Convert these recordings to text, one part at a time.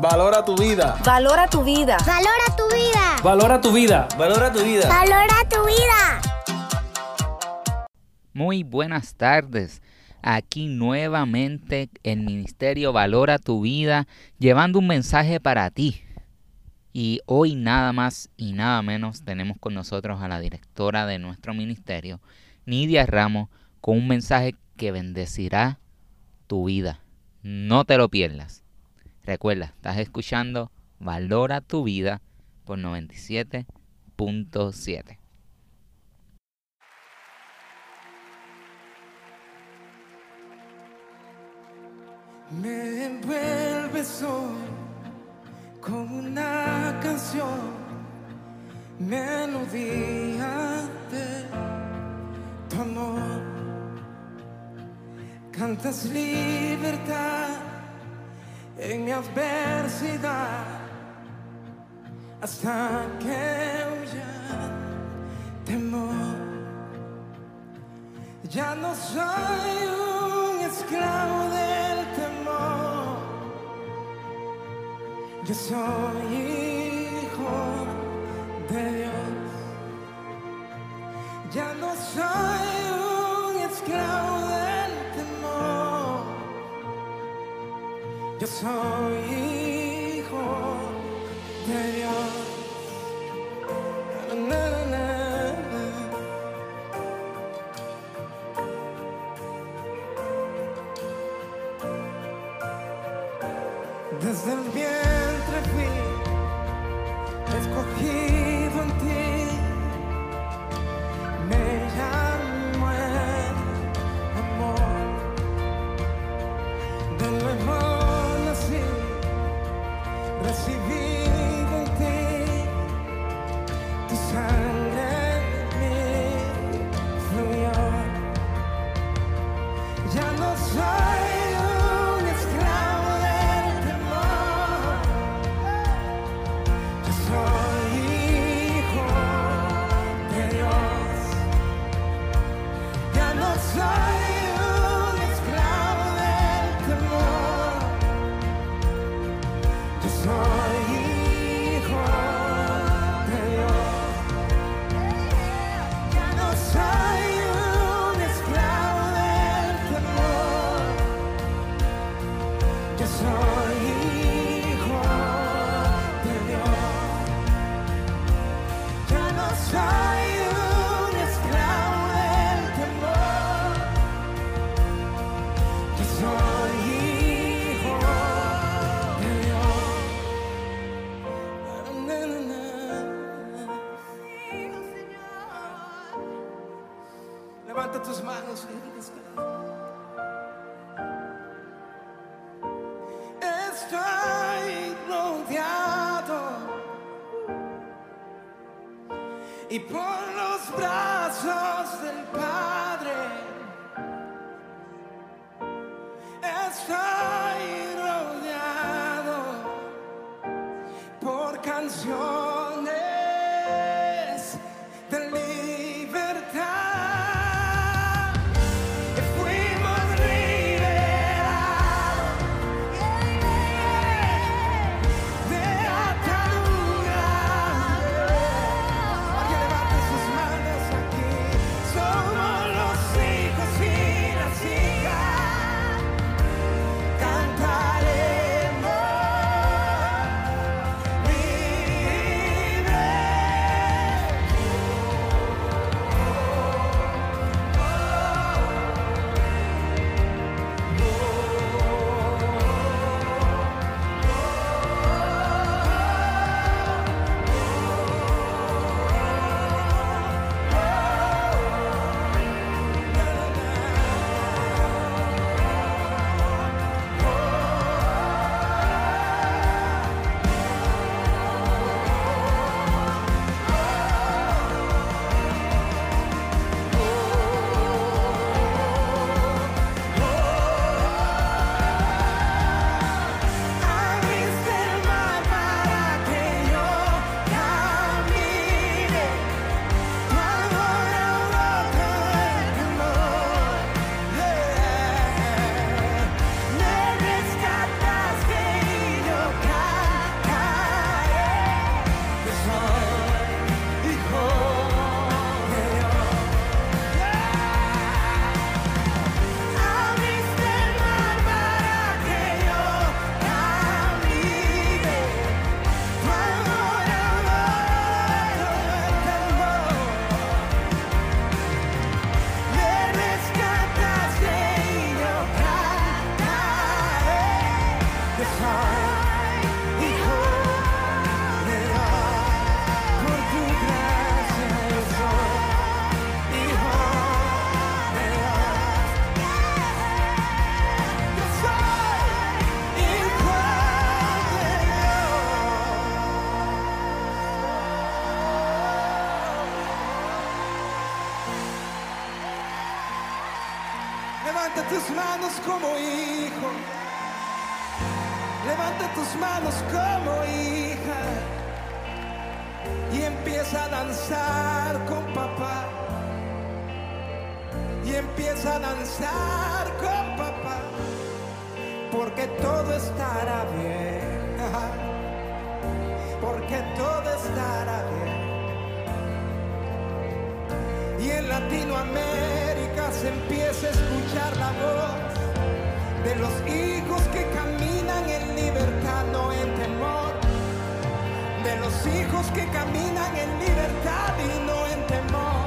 Valora tu vida. Valora tu vida. Valora tu vida. Valora tu vida. Valora tu vida. Valora tu vida. Muy buenas tardes. Aquí nuevamente el Ministerio Valora tu vida llevando un mensaje para ti. Y hoy nada más y nada menos tenemos con nosotros a la directora de nuestro ministerio, Nidia Ramos, con un mensaje que bendecirá tu vida. No te lo pierdas. Recuerda, estás escuchando Valora tu vida por 97.7. Me envuelves hoy con una canción, melodía de tu amor. Cantas libertad en mi adversidad hasta que huya temor. Ya no soy un esclavo del temor. Yo soy hijo de Dios. Ya no soy Yo soy tus manos como hija. Y empieza a danzar con papá. Y empieza a danzar con papá. Porque todo estará bien. Porque todo estará bien. Y en Latinoamérica se empieza a escuchar la voz de los hijos caminan en libertad, no en temor. De los hijos que caminan en libertad y no en temor.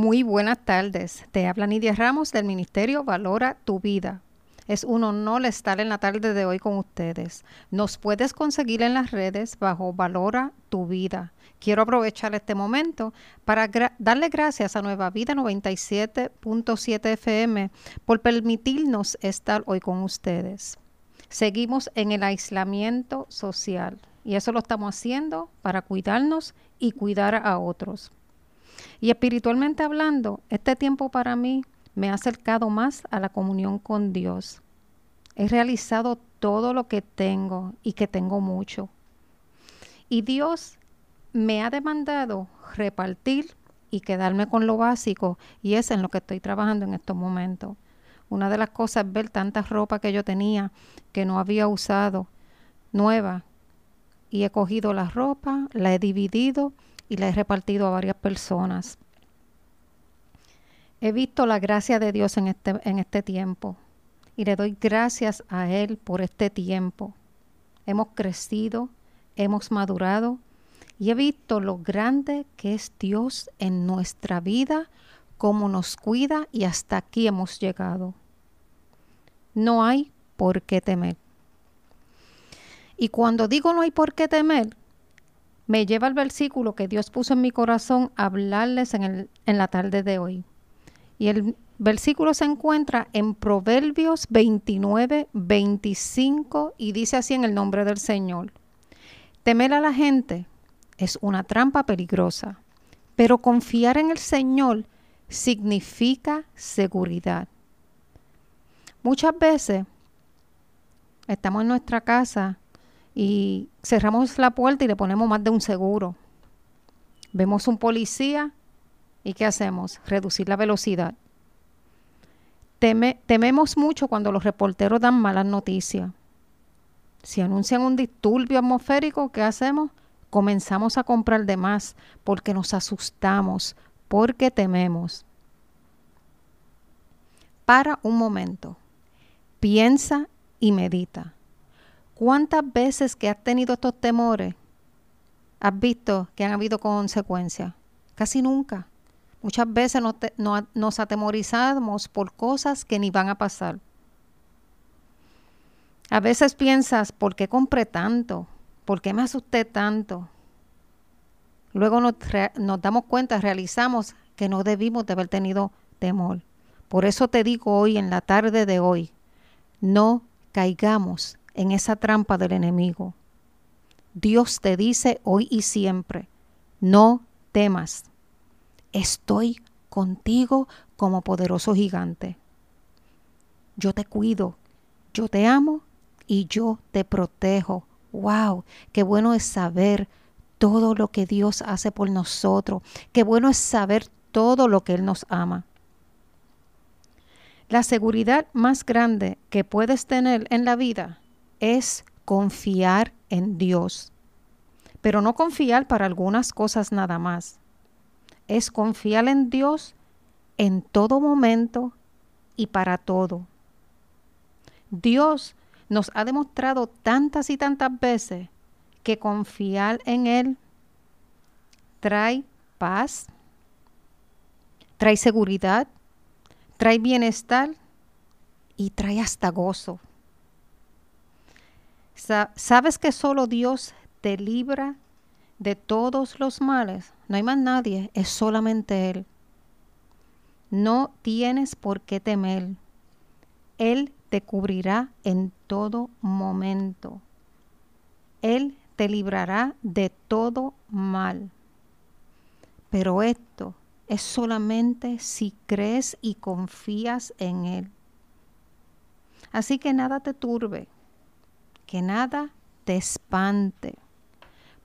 Muy buenas tardes. Te habla Nidia Ramos del Ministerio Valora tu Vida. Es un honor estar en la tarde de hoy con ustedes. Nos puedes conseguir en las redes bajo Valora tu Vida. Quiero aprovechar este momento para darle gracias a Nueva Vida 97.7 FM por permitirnos estar hoy con ustedes. Seguimos en el aislamiento social y eso lo estamos haciendo para cuidarnos y cuidar a otros. Y espiritualmente hablando, este tiempo para mí me ha acercado más a la comunión con Dios. He realizado todo lo que tengo y que tengo mucho. Y Dios me ha demandado repartir y quedarme con lo básico y es en lo que estoy trabajando en estos momentos. Una de las cosas es ver tanta ropa que yo tenía que no había usado, nueva, y he cogido la ropa, la he dividido y la he repartido a varias personas. He visto la gracia de Dios en este, en este tiempo y le doy gracias a Él por este tiempo. Hemos crecido, hemos madurado y he visto lo grande que es Dios en nuestra vida, cómo nos cuida y hasta aquí hemos llegado. No hay por qué temer. Y cuando digo no hay por qué temer, me lleva al versículo que Dios puso en mi corazón a hablarles en, el- en la tarde de hoy. Y el versículo se encuentra en Proverbios 29, 25 y dice así en el nombre del Señor. Temer a la gente es una trampa peligrosa, pero confiar en el Señor significa seguridad. Muchas veces estamos en nuestra casa y cerramos la puerta y le ponemos más de un seguro. Vemos un policía y ¿qué hacemos? Reducir la velocidad. Teme- tememos mucho cuando los reporteros dan malas noticias. Si anuncian un disturbio atmosférico, ¿qué hacemos? Comenzamos a comprar de más porque nos asustamos, porque tememos. Para un momento, piensa y medita. ¿Cuántas veces que has tenido estos temores has visto que han habido consecuencias? Casi nunca. Muchas veces nos, nos atemorizamos por cosas que ni van a pasar. A veces piensas, ¿por qué compré tanto? ¿Por qué me asusté tanto? Luego nos, nos damos cuenta, realizamos que no debimos de haber tenido temor. Por eso te digo hoy, en la tarde de hoy, no caigamos en esa trampa del enemigo. Dios te dice hoy y siempre, no temas. Estoy contigo como poderoso gigante. Yo te cuido, yo te amo y yo te protejo. ¡Wow! Qué bueno es saber todo lo que Dios hace por nosotros. Qué bueno es saber todo lo que Él nos ama. La seguridad más grande que puedes tener en la vida es confiar en Dios. Pero no confiar para algunas cosas nada más. Es confiar en Dios en todo momento y para todo. Dios nos ha demostrado tantas y tantas veces que confiar en Él trae paz, trae seguridad, trae bienestar y trae hasta gozo. ¿Sabes que solo Dios te libra de todos los males? No hay más nadie, es solamente Él. No tienes por qué temer. Él te cubrirá en todo momento. Él te librará de todo mal. Pero esto es solamente si crees y confías en Él. Así que nada te turbe, que nada te espante,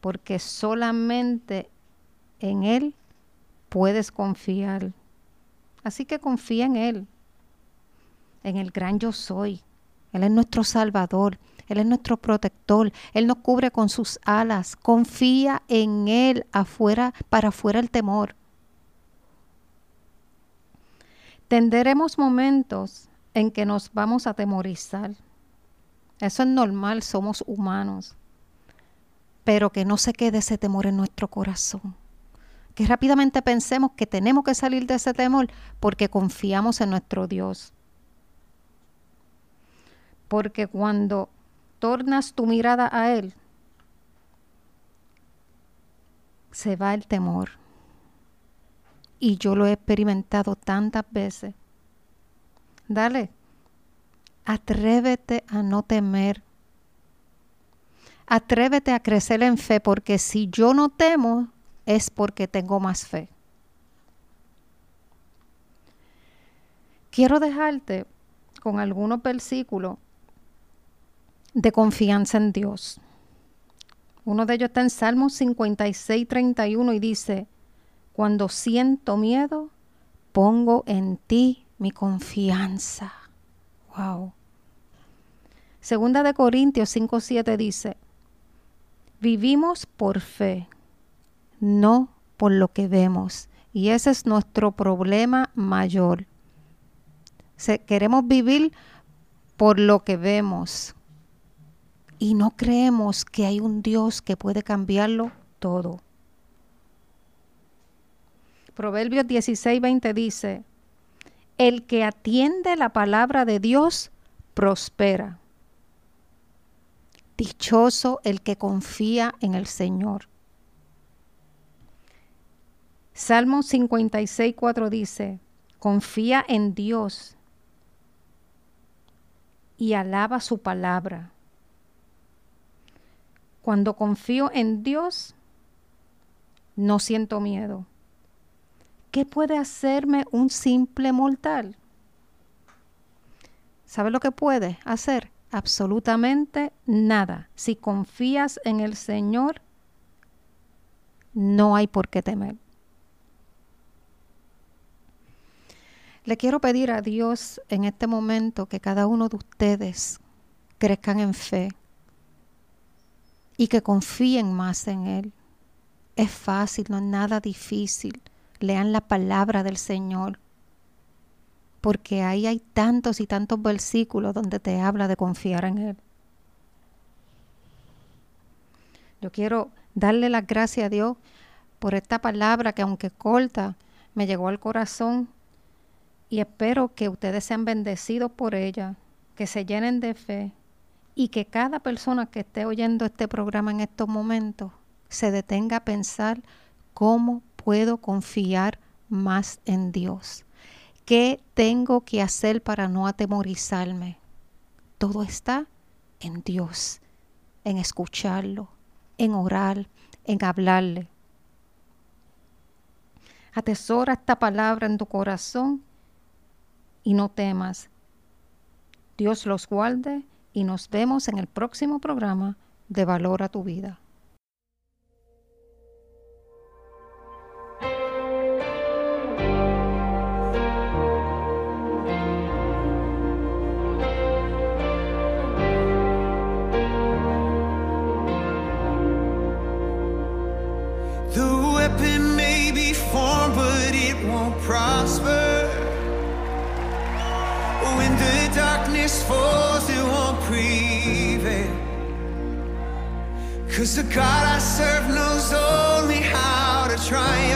porque solamente en Él puedes confiar. Así que confía en Él, en el gran yo soy. Él es nuestro Salvador. Él es nuestro protector. Él nos cubre con sus alas. Confía en Él afuera, para afuera el temor. Tendremos momentos en que nos vamos a atemorizar. Eso es normal, somos humanos. Pero que no se quede ese temor en nuestro corazón. Que rápidamente pensemos que tenemos que salir de ese temor porque confiamos en nuestro Dios. Porque cuando tornas tu mirada a Él, se va el temor. Y yo lo he experimentado tantas veces. Dale, atrévete a no temer. Atrévete a crecer en fe, porque si yo no temo, es porque tengo más fe. Quiero dejarte con algunos versículos de confianza en Dios. Uno de ellos está en Salmos 56, 31 y dice, cuando siento miedo, pongo en ti mi confianza. Wow. Segunda de Corintios 5, 7 dice, vivimos por fe, no por lo que vemos. Y ese es nuestro problema mayor. queremos vivir por lo que vemos, y no creemos que hay un Dios que puede cambiarlo todo. Proverbios 16, 20 dice, el que atiende la palabra de Dios prospera. Dichoso el que confía en el Señor. Salmo 56, 4 dice, confía en Dios y alaba su palabra. Cuando confío en Dios, no siento miedo. ¿Qué puede hacerme un simple mortal? ¿Sabe lo que puede hacer? Absolutamente nada. Si confías en el Señor, no hay por qué temer. Le quiero pedir a Dios en este momento que cada uno de ustedes crezcan en fe, y que confíen más en Él. Es fácil, no es nada difícil. Lean la palabra del Señor. Porque ahí hay tantos y tantos versículos donde te habla de confiar en Él. Yo quiero darle las gracias a Dios por esta palabra que aunque corta, me llegó al corazón y espero que ustedes sean bendecidos por ella, que se llenen de fe y que cada persona que esté oyendo este programa en estos momentos se detenga a pensar cómo puedo confiar más en Dios. ¿Qué tengo que hacer para no atemorizarme? Todo está en Dios, en escucharlo, en orar, en hablarle. Atesora esta palabra en tu corazón y no temas. Dios los guarde y nos vemos en el próximo programa de Valora tu vida. Falls, it won't prevail. Cause the God I serve knows only how to triumph.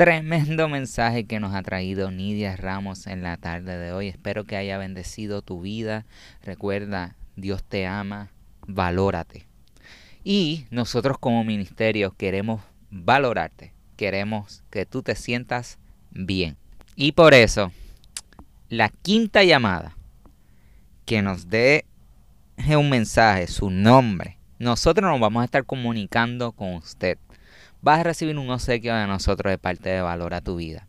Tremendo mensaje que nos ha traído Nidia Ramos en la tarde de hoy. Espero que haya bendecido tu vida. Recuerda, Dios te ama, valórate. Y nosotros como ministerio queremos valorarte. Queremos que tú te sientas bien. Y por eso, la quinta llamada que nos dé un mensaje, su nombre, nosotros nos vamos a estar comunicando con usted. Vas a recibir un obsequio de nosotros de parte de Valor a tu Vida.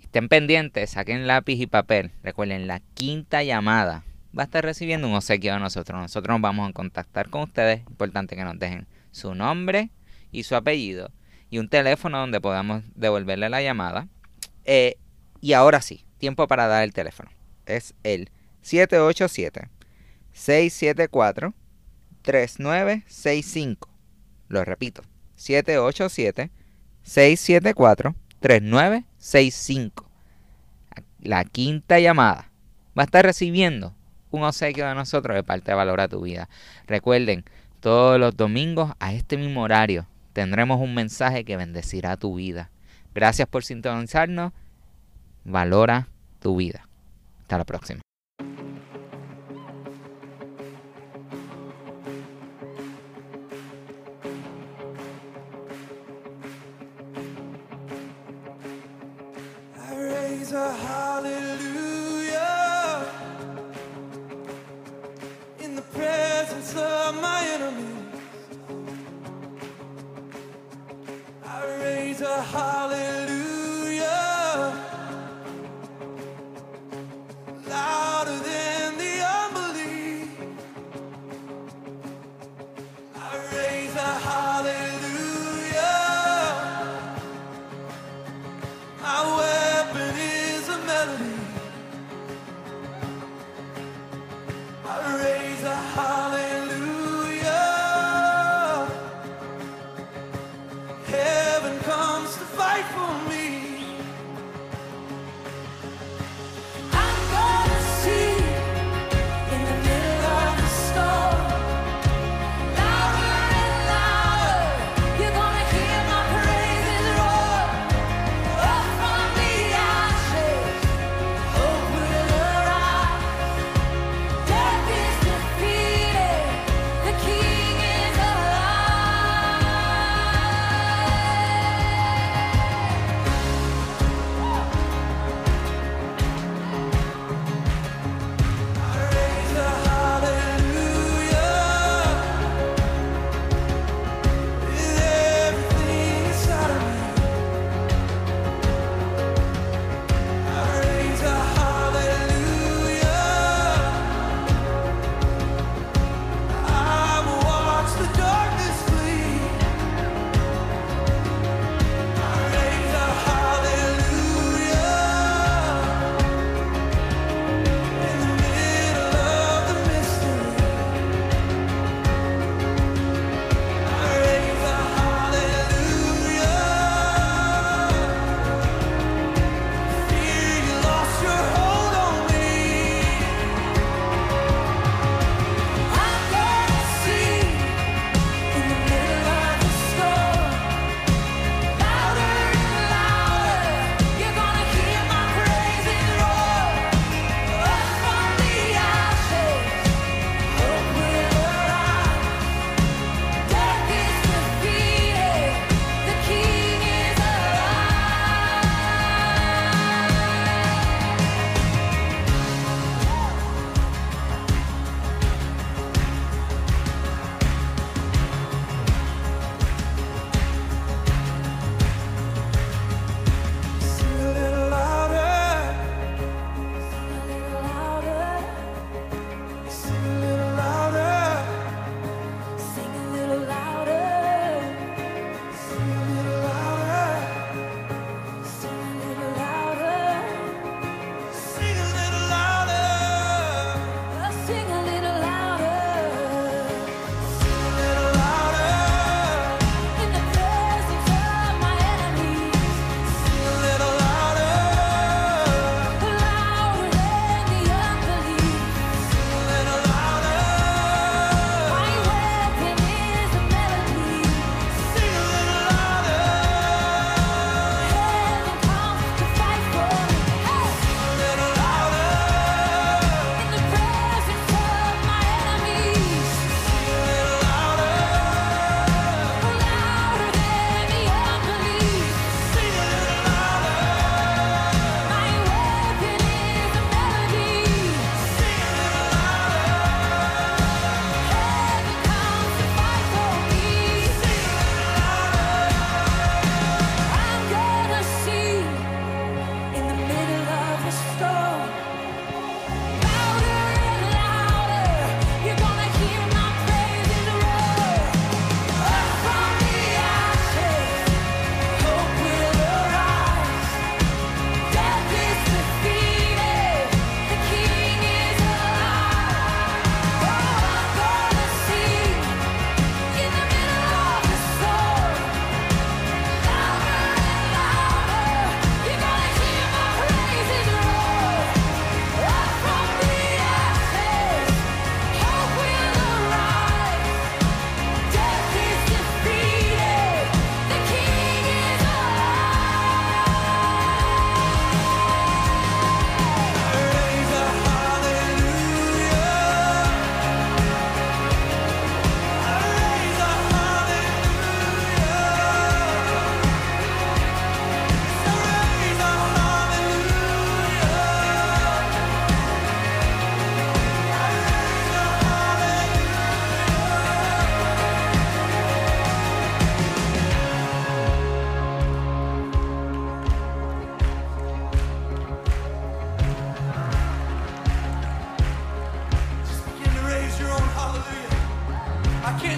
Estén pendientes, saquen lápiz y papel. Recuerden, la quinta llamada va a estar recibiendo un obsequio de nosotros. Nosotros nos vamos a contactar con ustedes. Importante que nos dejen su nombre y su apellido y un teléfono donde podamos devolverle la llamada. Eh, y ahora sí, tiempo para dar el teléfono. Es el 787-674-3965. Lo repito, 787-674-3965. La quinta llamada va a estar recibiendo un obsequio de nosotros de parte de Valora tu Vida. Recuerden, todos los domingos a este mismo horario tendremos un mensaje que bendecirá tu vida. Gracias por sintonizarnos. Valora tu vida. Hasta la próxima.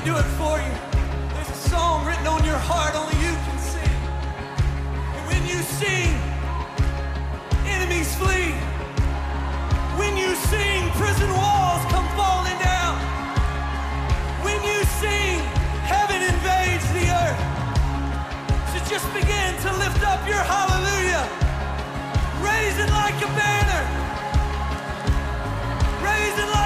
do it for you. There's a song written on your heart only you can sing. And when you sing, enemies flee. When you sing, prison walls come falling down. When you sing, heaven invades the earth. So just begin to lift up your hallelujah. Raise it like a banner. Raise it like